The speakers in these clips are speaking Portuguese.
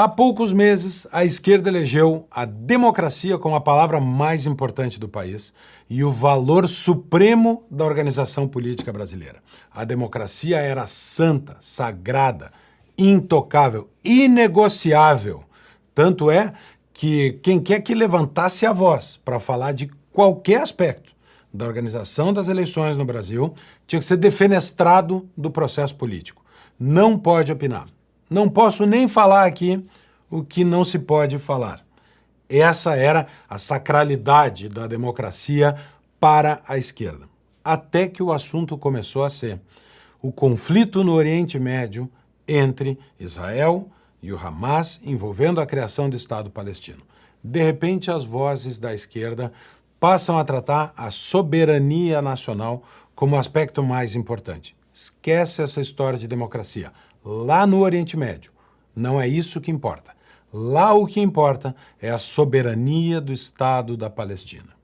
Há poucos meses, a esquerda elegeu a democracia como a palavra mais importante do país e o valor supremo da organização política brasileira. A democracia era santa, sagrada, intocável, inegociável. Tanto é que quem quer que levantasse a voz para falar de qualquer aspecto da organização das eleições no Brasil tinha que ser defenestrado do processo político. Não pode opinar. Não posso nem falar aqui o que não se pode falar. Essa era a sacralidade da democracia para a esquerda. Até que o assunto começou a ser o conflito no Oriente Médio entre Israel e o Hamas envolvendo a criação do Estado palestino. De repente, as vozes da esquerda passam a tratar a soberania nacional como o aspecto mais importante. Esquece essa história de democracia lá no Oriente Médio. Não é isso que importa. Lá o que importa é a soberania do Estado da Palestina.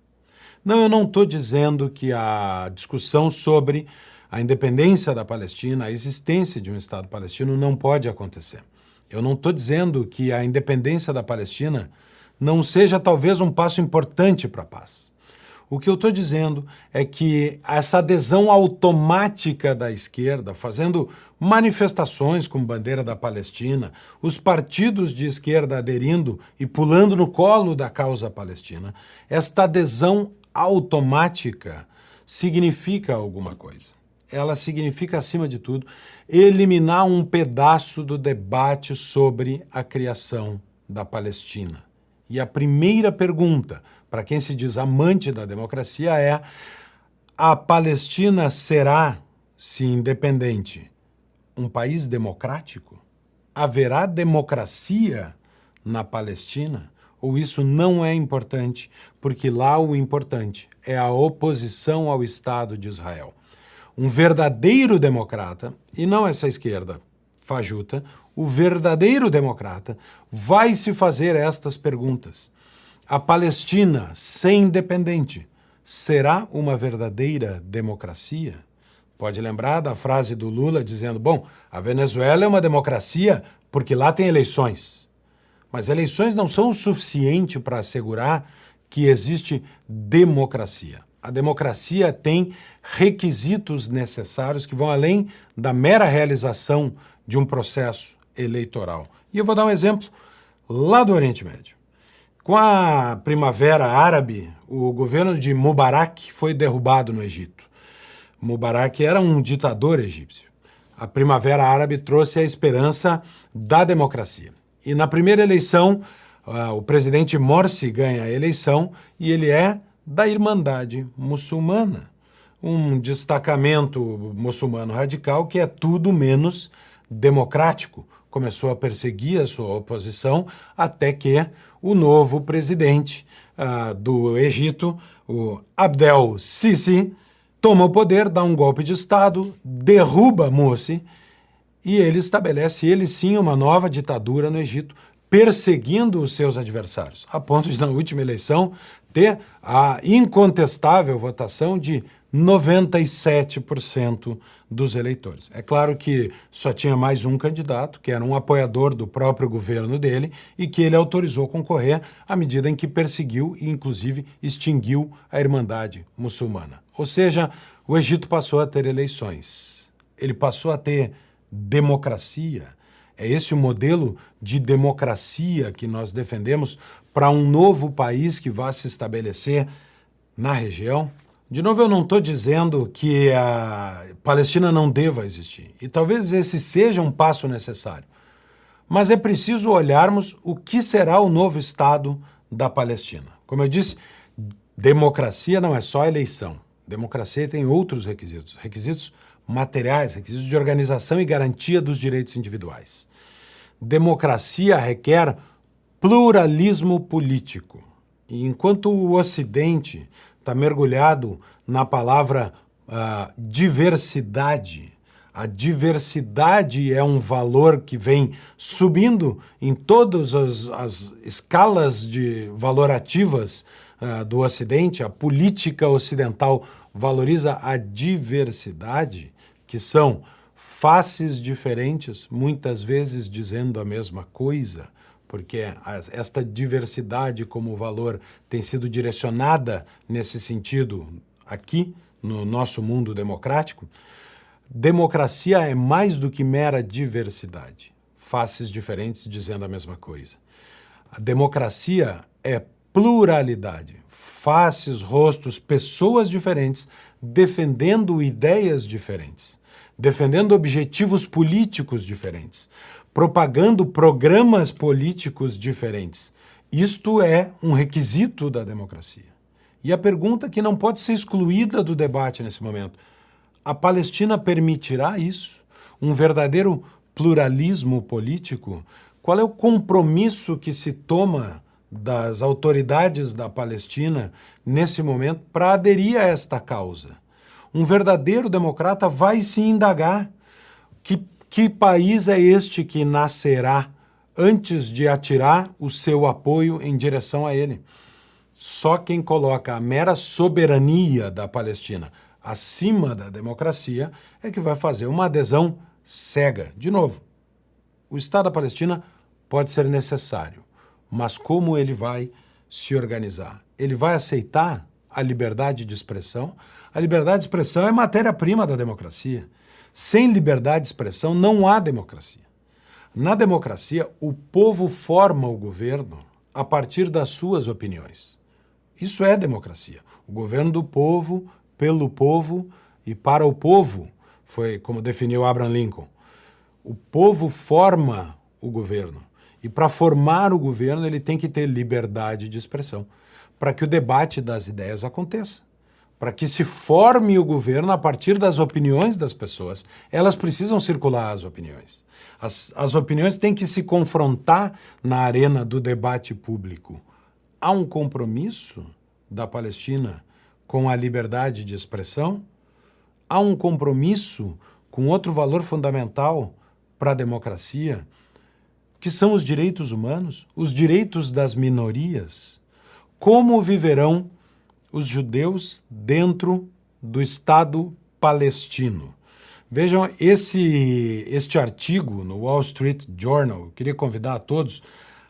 Não, eu não estou dizendo que a discussão sobre a independência da Palestina, a existência de um Estado palestino, não pode acontecer. Eu não estou dizendo que a independência da Palestina não seja talvez um passo importante para a paz. O que eu estou dizendo é que essa adesão automática da esquerda, fazendo manifestações com bandeira da Palestina, os partidos de esquerda aderindo e pulando no colo da causa palestina, esta adesão automática significa alguma coisa. Ela significa, acima de tudo, eliminar um pedaço do debate sobre a criação da Palestina. E a primeira pergunta para quem se diz amante da democracia, é a Palestina será, se independente, um país democrático? Haverá democracia na Palestina? Ou isso não é importante, porque lá o importante é a oposição ao Estado de Israel? Um verdadeiro democrata, e não essa esquerda fajuta, o verdadeiro democrata vai se fazer estas perguntas a Palestina, sem independente, será uma verdadeira democracia? Pode lembrar da frase do Lula dizendo: bom, a Venezuela é uma democracia porque lá tem eleições. Mas eleições não são o suficiente para assegurar que existe democracia. A democracia tem requisitos necessários que vão além da mera realização de um processo eleitoral. E eu vou dar um exemplo lá do Oriente Médio. Com a Primavera Árabe, o governo de Mubarak foi derrubado no Egito. Mubarak era um ditador egípcio. A Primavera Árabe trouxe a esperança da democracia. E na primeira eleição, uh, o presidente Morsi ganha a eleição e ele é da Irmandade Muçulmana, um destacamento muçulmano radical que é tudo menos democrático. Começou a perseguir a sua oposição até que o novo presidente uh, do Egito, o Abdel Sisi, toma o poder, dá um golpe de Estado, derruba Morsi e ele estabelece, ele sim, uma nova ditadura no Egito, perseguindo os seus adversários, a ponto de, na última eleição, ter a incontestável votação de 97% dos eleitores. É claro que só tinha mais um candidato, que era um apoiador do próprio governo dele, e que ele autorizou concorrer à medida em que perseguiu e, inclusive, extinguiu a Irmandade Muçulmana. Ou seja, o Egito passou a ter eleições, ele passou a ter democracia. É esse o modelo de democracia que nós defendemos para um novo país que vai se estabelecer na região? De novo, eu não estou dizendo que a Palestina não deva existir, e talvez esse seja um passo necessário. Mas é preciso olharmos o que será o novo Estado da Palestina. Como eu disse, democracia não é só eleição. Democracia tem outros requisitos, requisitos materiais, requisitos de organização e garantia dos direitos individuais. Democracia requer pluralismo político. E enquanto o Ocidente está mergulhado na palavra uh, diversidade. A diversidade é um valor que vem subindo em todas as, as escalas de valorativas uh, do Ocidente. A política ocidental valoriza a diversidade, que são faces diferentes, muitas vezes dizendo a mesma coisa, porque esta diversidade como valor tem sido direcionada nesse sentido aqui no nosso mundo democrático, democracia é mais do que mera diversidade, faces diferentes dizendo a mesma coisa. A democracia é pluralidade, faces, rostos, pessoas diferentes defendendo ideias diferentes, defendendo objetivos políticos diferentes, propagando programas políticos diferentes. Isto é um requisito da democracia. E a pergunta que não pode ser excluída do debate nesse momento: a Palestina permitirá isso? Um verdadeiro pluralismo político? Qual é o compromisso que se toma das autoridades da Palestina nesse momento para aderir a esta causa? Um verdadeiro democrata vai se indagar que, que país é este que nascerá antes de atirar o seu apoio em direção a ele. Só quem coloca a mera soberania da Palestina acima da democracia é que vai fazer uma adesão cega. De novo, o Estado da Palestina pode ser necessário, mas como ele vai se organizar? Ele vai aceitar a liberdade de expressão? A liberdade de expressão é matéria-prima da democracia. Sem liberdade de expressão não há democracia. Na democracia, o povo forma o governo a partir das suas opiniões. Isso é democracia. O governo do povo pelo povo e para o povo, foi como definiu Abraham Lincoln. O povo forma o governo. E para formar o governo, ele tem que ter liberdade de expressão, para que o debate das ideias aconteça, para que se forme o governo a partir das opiniões das pessoas. Elas precisam circular as opiniões. As, as opiniões têm que se confrontar na arena do debate público. Há um compromisso da Palestina com a liberdade de expressão, há um compromisso com outro valor fundamental para a democracia, que são os direitos humanos, os direitos das minorias. Como viverão os judeus dentro do Estado palestino? Vejam esse este artigo no Wall Street Journal. Eu queria convidar a todos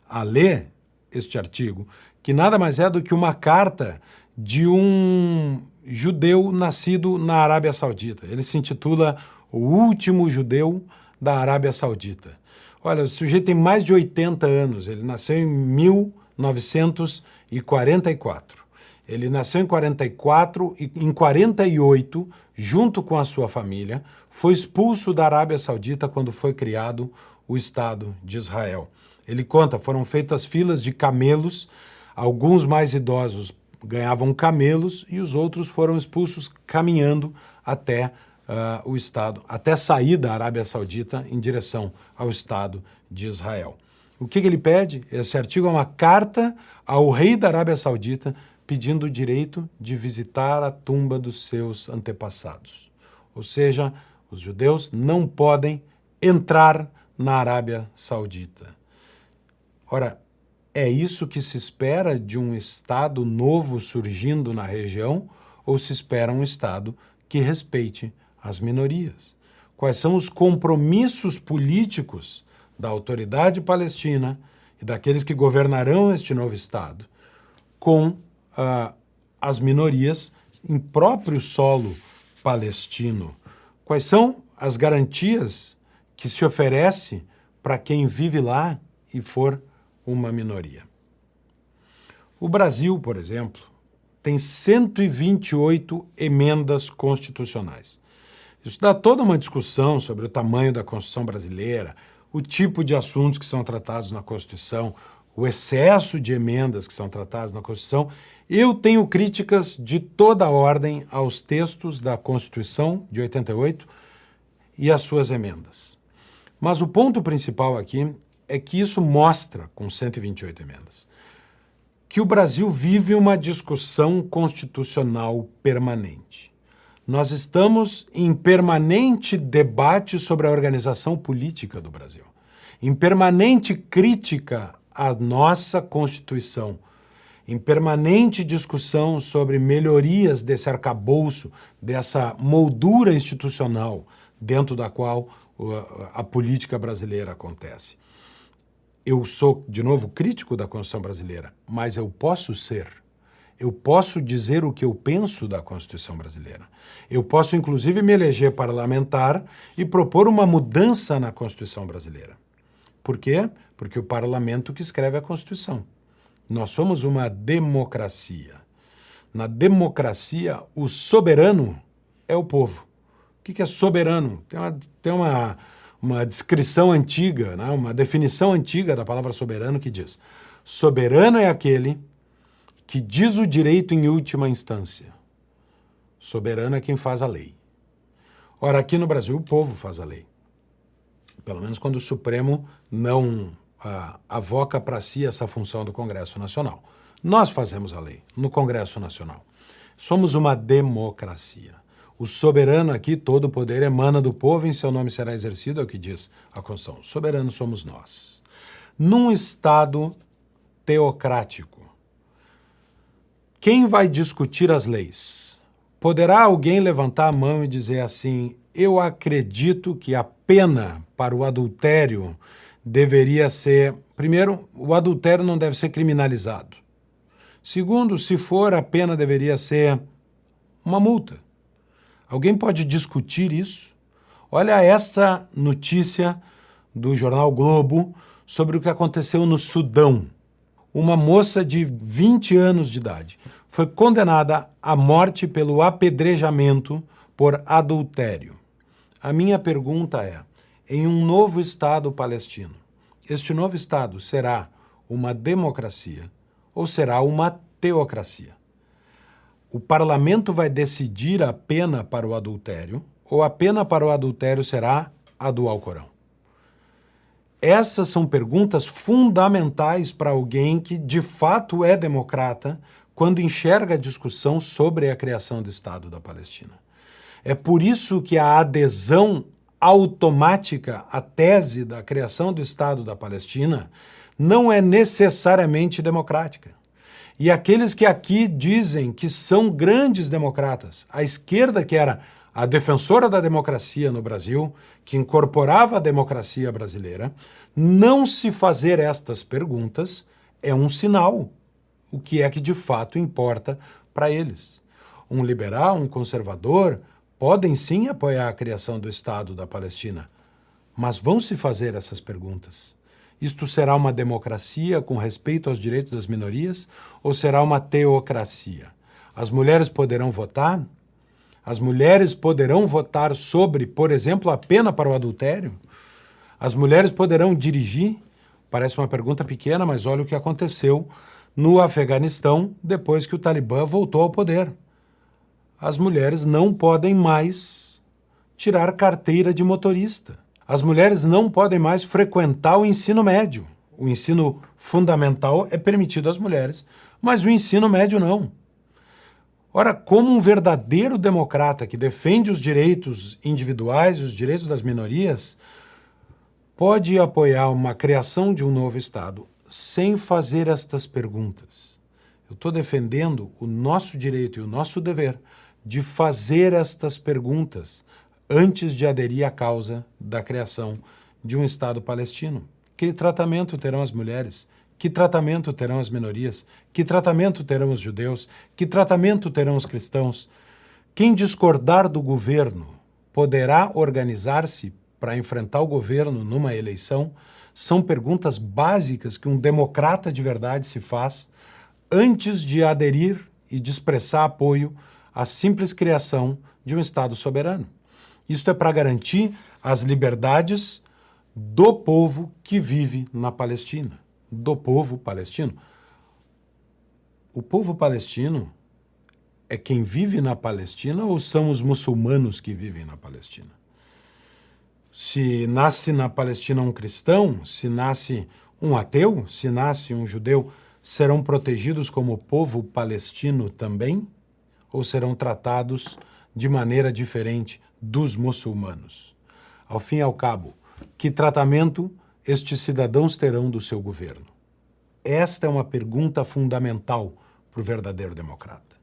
a ler este artigo, que nada mais é do que uma carta de um judeu nascido na Arábia Saudita. Ele se intitula O Último Judeu da Arábia Saudita. Olha, o sujeito tem mais de 80 anos, ele nasceu em 1944. Ele nasceu em 44 e em 48, junto com a sua família, foi expulso da Arábia Saudita quando foi criado o Estado de Israel. Ele conta, foram feitas filas de camelos, alguns mais idosos ganhavam camelos e os outros foram expulsos caminhando até uh, o Estado, até sair da Arábia Saudita em direção ao Estado de Israel. O que, que ele pede? Esse artigo é uma carta ao rei da Arábia Saudita pedindo o direito de visitar a tumba dos seus antepassados. Ou seja, os judeus não podem entrar na Arábia Saudita. Ora, é isso que se espera de um Estado novo surgindo na região ou se espera um Estado que respeite as minorias? Quais são os compromissos políticos da autoridade palestina e daqueles que governarão este novo Estado com uh, as minorias em próprio solo palestino? Quais são as garantias que se oferece para quem vive lá e for uma minoria. O Brasil, por exemplo, tem 128 emendas constitucionais. Isso dá toda uma discussão sobre o tamanho da Constituição brasileira, o tipo de assuntos que são tratados na Constituição, o excesso de emendas que são tratadas na Constituição. Eu tenho críticas de toda ordem aos textos da Constituição de 88 e às suas emendas. Mas o ponto principal aqui é que isso mostra, com 128 emendas, que o Brasil vive uma discussão constitucional permanente. Nós estamos em permanente debate sobre a organização política do Brasil, em permanente crítica à nossa Constituição, em permanente discussão sobre melhorias desse arcabouço, dessa moldura institucional dentro da qual a política brasileira acontece Eu sou, de novo, crítico da Constituição brasileira, mas eu posso ser. Eu posso dizer o que eu penso da Constituição brasileira. Eu posso, inclusive, me eleger parlamentar e propor uma mudança na Constituição brasileira. Por quê? Porque o parlamento que escreve a Constituição. Nós somos uma democracia. Na democracia, o soberano é o povo. O que é soberano? Tem uma, tem uma, uma descrição antiga, né? uma definição antiga da palavra soberano que diz: soberano é aquele que diz o direito em última instância. Soberano é quem faz a lei. Ora, aqui no Brasil, o povo faz a lei. Pelo menos quando o Supremo não ah, avoca para si essa função do Congresso Nacional. Nós fazemos a lei no Congresso Nacional. Somos uma democracia. O soberano aqui, todo o poder emana do povo, em seu nome será exercido, é o que diz a Constituição. Soberano somos nós. Num Estado teocrático, quem vai discutir as leis? Poderá alguém levantar a mão e dizer assim: eu acredito que a pena para o adultério deveria ser. Primeiro, o adultério não deve ser criminalizado. Segundo, se for, a pena deveria ser uma multa. Alguém pode discutir isso? Olha essa notícia do jornal Globo sobre o que aconteceu no Sudão uma moça de 20 anos de idade foi condenada à morte pelo apedrejamento por adultério. A minha pergunta é: em um novo Estado palestino, este novo Estado será uma democracia ou será uma teocracia? O parlamento vai decidir a pena para o adultério ou a pena para o adultério será a do Alcorão? Essas são perguntas fundamentais para alguém que de fato é democrata quando enxerga a discussão sobre a criação do Estado da Palestina. É por isso que a adesão automática à tese da criação do Estado da Palestina não é necessariamente democrática. E aqueles que aqui dizem que são grandes democratas, a esquerda que era a defensora da democracia no Brasil, que incorporava a democracia brasileira, não se fazer estas perguntas é um sinal. O que é que de fato importa para eles? Um liberal, um conservador, podem sim apoiar a criação do Estado da Palestina, mas vão se fazer essas perguntas. Isto será uma democracia com respeito aos direitos das minorias ou será uma teocracia? As mulheres poderão votar? As mulheres poderão votar sobre, por exemplo, a pena para o adultério? As mulheres poderão dirigir? Parece uma pergunta pequena, mas olha o que aconteceu no Afeganistão depois que o Talibã voltou ao poder. As mulheres não podem mais tirar carteira de motorista. As mulheres não podem mais frequentar o ensino médio. O ensino fundamental é permitido às mulheres, mas o ensino médio não. Ora, como um verdadeiro democrata que defende os direitos individuais os direitos das minorias, pode apoiar uma criação de um novo Estado sem fazer estas perguntas? Eu estou defendendo o nosso direito e o nosso dever de fazer estas perguntas antes de aderir à causa da criação de um Estado palestino. Que tratamento terão as mulheres? Que tratamento terão as minorias? Que tratamento terão os judeus? Que tratamento terão os cristãos? Quem discordar do governo poderá organizar-se para enfrentar o governo numa eleição? São perguntas básicas que um democrata de verdade se faz antes de aderir e de expressar apoio à simples criação de um Estado soberano. Isto é para garantir as liberdades do povo que vive na Palestina do povo palestino. O povo palestino é quem vive na Palestina ou são os muçulmanos que vivem na Palestina? Se nasce na Palestina um cristão, se nasce um ateu, se nasce um judeu, serão protegidos como povo palestino também? Ou serão tratados de maneira diferente dos muçulmanos? Ao fim e ao cabo, que tratamento estes cidadãos terão do seu governo? Esta é uma pergunta fundamental para o verdadeiro democrata.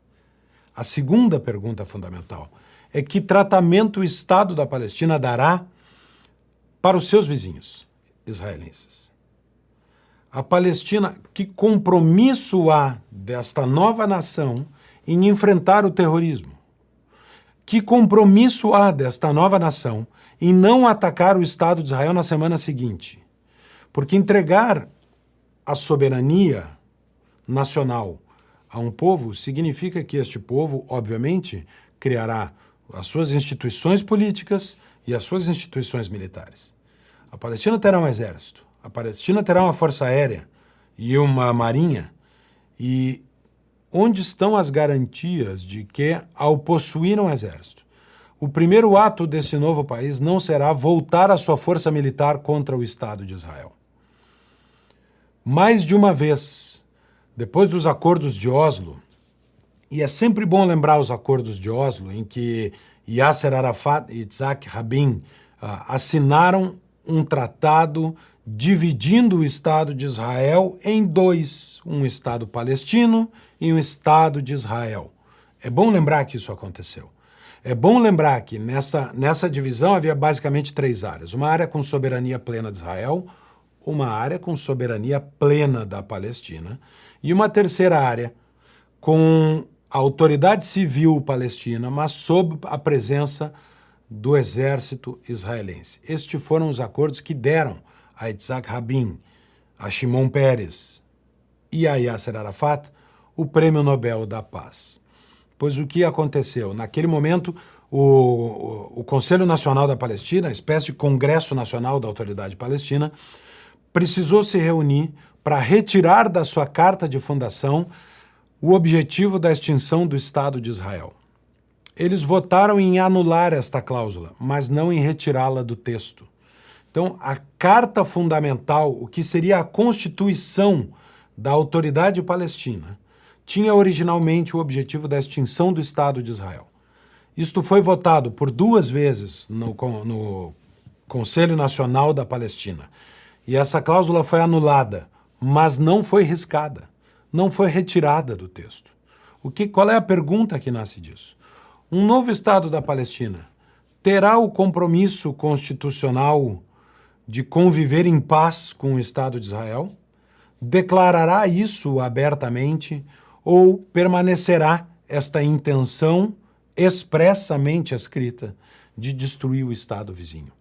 A segunda pergunta fundamental é que tratamento o Estado da Palestina dará para os seus vizinhos israelenses. A Palestina, que compromisso há desta nova nação em enfrentar o terrorismo? Que compromisso há desta nova nação em não atacar o Estado de Israel na semana seguinte? Porque entregar a soberania nacional a um povo significa que este povo, obviamente, criará as suas instituições políticas e as suas instituições militares. A Palestina terá um exército, a Palestina terá uma força aérea e uma marinha. E onde estão as garantias de que, ao possuir um exército, o primeiro ato desse novo país não será voltar a sua força militar contra o Estado de Israel? Mais de uma vez, depois dos acordos de Oslo, e é sempre bom lembrar os acordos de Oslo, em que Yasser Arafat e Yitzhak Rabin uh, assinaram um tratado dividindo o Estado de Israel em dois, um Estado palestino e um Estado de Israel. É bom lembrar que isso aconteceu. É bom lembrar que nessa, nessa divisão havia basicamente três áreas: uma área com soberania plena de Israel, uma área com soberania plena da Palestina e uma terceira área com a autoridade civil palestina, mas sob a presença do exército israelense. Estes foram os acordos que deram a Yitzhak Rabin, a Shimon Peres e a Yasser Arafat o Prêmio Nobel da Paz. Pois o que aconteceu? Naquele momento, o, o Conselho Nacional da Palestina, a espécie de Congresso Nacional da Autoridade Palestina, precisou se reunir para retirar da sua carta de fundação o objetivo da extinção do Estado de Israel. Eles votaram em anular esta cláusula, mas não em retirá-la do texto. Então, a carta fundamental, o que seria a constituição da autoridade palestina, tinha originalmente o objetivo da extinção do Estado de Israel. Isto foi votado por duas vezes no, no Conselho Nacional da Palestina. E essa cláusula foi anulada, mas não foi riscada, não foi retirada do texto. O que, qual é a pergunta que nasce disso? Um novo Estado da Palestina terá o compromisso constitucional de conviver em paz com o Estado de Israel? Declarará isso abertamente ou permanecerá esta intenção expressamente escrita de destruir o Estado vizinho?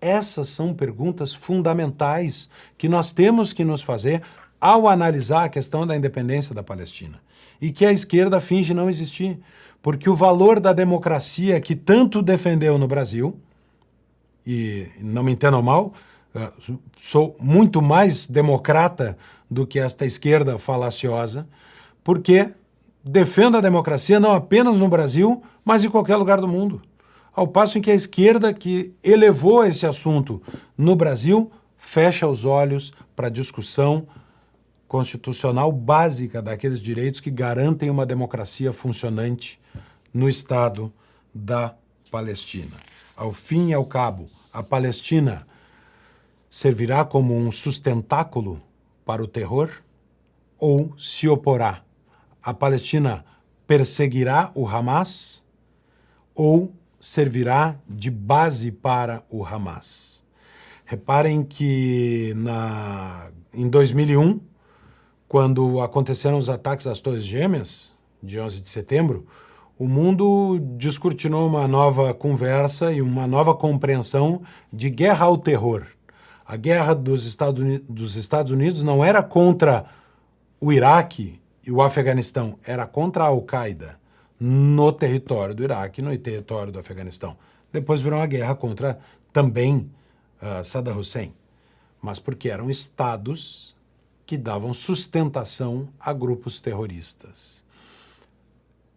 Essas são perguntas fundamentais que nós temos que nos fazer ao analisar a questão da independência da Palestina e que a esquerda finge não existir, porque o valor da democracia que tanto defendeu no Brasil, e não me entendam mal, ah, sou muito mais democrata do que esta esquerda falaciosa, porque defendo a democracia não apenas no Brasil, mas em qualquer lugar do mundo. Ao passo em que a esquerda que elevou esse assunto no Brasil fecha os olhos para a discussão constitucional básica daqueles direitos que garantem uma democracia funcionante no Estado da Palestina. Ao fim e ao cabo, a Palestina servirá como um sustentáculo para o terror ou se oporá? A Palestina perseguirá o Hamas ou servirá de base para o Hamas? Reparem que na, em 2001, quando aconteceram os ataques às Torres Gêmeas, de 11 de setembro, o mundo descortinou uma nova conversa e uma nova compreensão de guerra ao terror. A guerra dos Estados, Unidos, dos Estados Unidos não era contra o Iraque e o Afeganistão, era contra a Al-Qaeda no território do Iraque no território do Afeganistão. Depois virou uma guerra contra também uh, Saddam Hussein, mas porque eram estados que davam sustentação a grupos terroristas.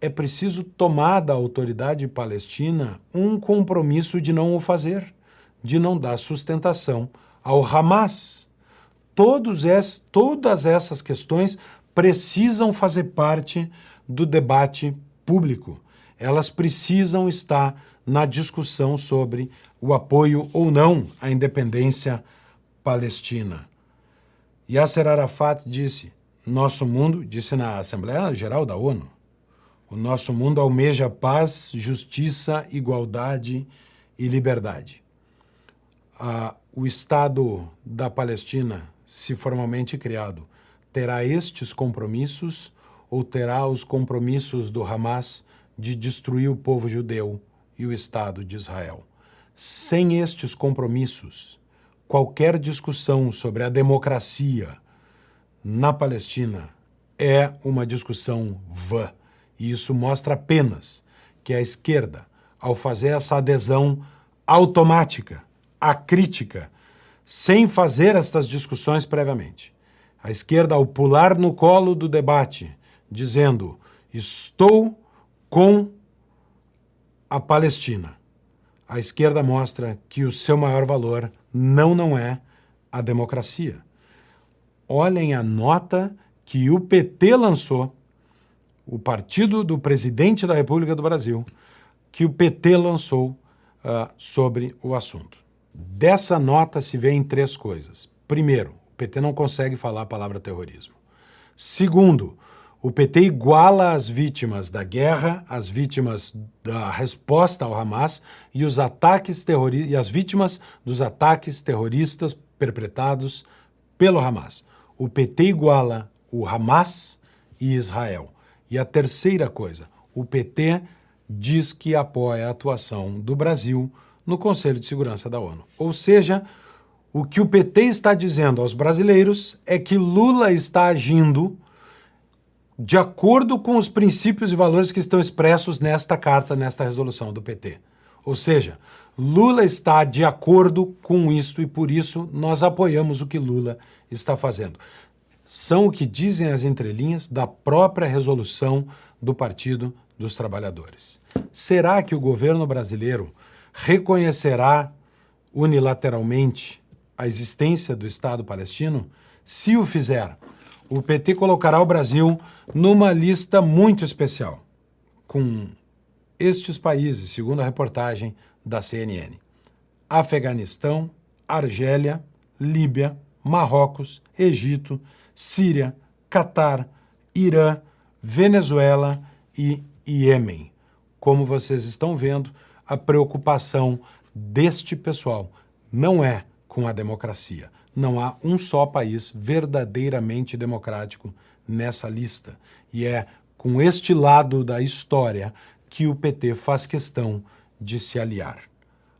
É preciso tomar da autoridade palestina um compromisso de não o fazer, de não dar sustentação ao Hamas. Es, todas essas questões precisam fazer parte do debate público. Elas precisam estar na discussão sobre o apoio ou não à independência palestina. Yasser Arafat disse: nosso mundo, disse na Assembleia Geral da ONU, o nosso mundo almeja paz, justiça, igualdade e liberdade. Ah, o Estado da Palestina se formalmente criado, terá estes compromissos ou terá os compromissos do Hamas de destruir o povo judeu e o Estado de Israel? Sem estes compromissos, qualquer discussão sobre a democracia na Palestina é uma discussão vã. E isso mostra apenas que a esquerda, ao fazer essa adesão automática à crítica, sem fazer estas discussões previamente, a esquerda, ao pular no colo do debate, dizendo: estou com a Palestina, a esquerda mostra que o seu maior valor não não é a democracia. Olhem a nota que o PT lançou, o partido do presidente da República do Brasil, que o PT lançou uh, sobre o assunto. Dessa nota se vê em três coisas. Primeiro, o PT não consegue falar a palavra terrorismo. Segundo, o PT iguala as vítimas da guerra, as vítimas da resposta ao Hamas e os ataques e as vítimas dos ataques terroristas perpetrados pelo Hamas. O PT iguala o Hamas e Israel. E a terceira coisa, o PT diz que apoia a atuação do Brasil no Conselho de Segurança da ONU. Ou seja, o que o PT está dizendo aos brasileiros é que Lula está agindo de acordo com os princípios e valores que estão expressos nesta carta, nesta resolução do PT. Ou seja, Lula está de acordo com isto e por isso nós apoiamos o que Lula está fazendo são o que dizem as entrelinhas da própria resolução do Partido dos Trabalhadores. Será que o governo brasileiro reconhecerá unilateralmente a existência do Estado palestino? Se o fizer, o PT colocará o Brasil numa lista muito especial, com estes países, segundo a reportagem da CNN: Afeganistão, Argélia, Líbia, Marrocos, Egito, Síria, Catar, Irã, Venezuela e Iêmen. Como vocês estão vendo, a preocupação deste pessoal não é com a democracia. Não há um só país verdadeiramente democrático nessa lista. E é com este lado da história que o PT faz questão de se aliar.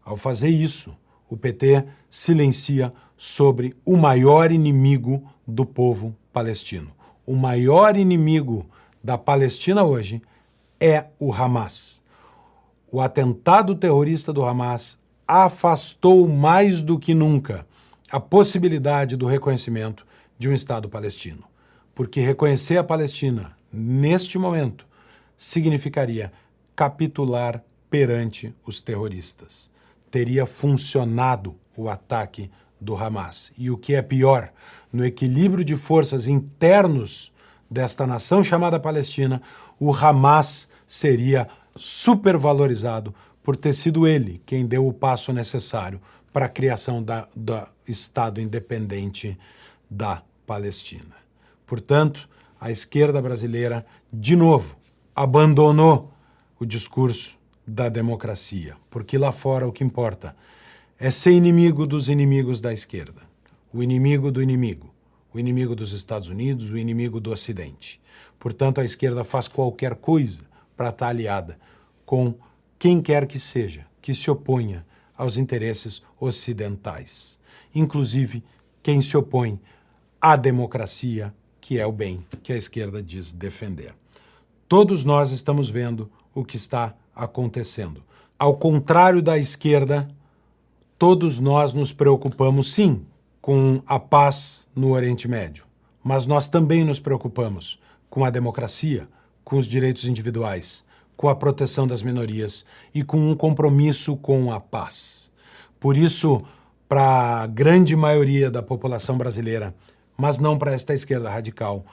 Ao fazer isso, o PT silencia sobre o maior inimigo do povo palestino. O maior inimigo da Palestina hoje é o Hamas. O atentado terrorista do Hamas afastou mais do que nunca a possibilidade do reconhecimento de um Estado palestino. Porque reconhecer a Palestina neste momento significaria capitular perante os terroristas. Teria funcionado o ataque do Hamas. E o que é pior, no equilíbrio de forças internos desta nação chamada Palestina, o Hamas seria supervalorizado por ter sido ele quem deu o passo necessário para a criação do Estado independente da Palestina. Portanto, a esquerda brasileira, de novo, abandonou o discurso da democracia, porque lá fora o que importa é ser inimigo dos inimigos da esquerda, o inimigo do inimigo, o inimigo dos Estados Unidos, o inimigo do Ocidente. Portanto, a esquerda faz qualquer coisa para estar aliada com quem quer que seja que se oponha aos interesses ocidentais, inclusive quem se opõe à democracia, que é o bem que a esquerda diz defender. Todos nós estamos vendo o que está acontecendo. Ao contrário da esquerda, todos nós nos preocupamos, sim, com a paz no Oriente Médio, mas nós também nos preocupamos com a democracia, com os direitos individuais, com a proteção das minorias e com um compromisso com a paz. Por isso, para a grande maioria da população brasileira, mas não para esta esquerda radical,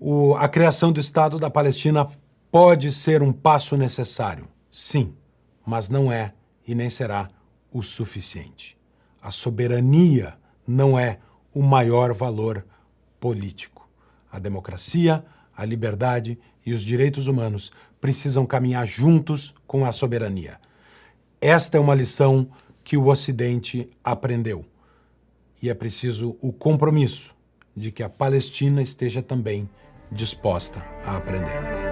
o, a criação do Estado da Palestina pode ser um passo necessário, sim, mas não é e nem será o suficiente. A soberania não é o maior valor político. A democracia, a liberdade e os direitos humanos precisam caminhar juntos com a soberania. Esta é uma lição que o Ocidente aprendeu. e é preciso o compromisso de que a Palestina esteja também disposta a aprender.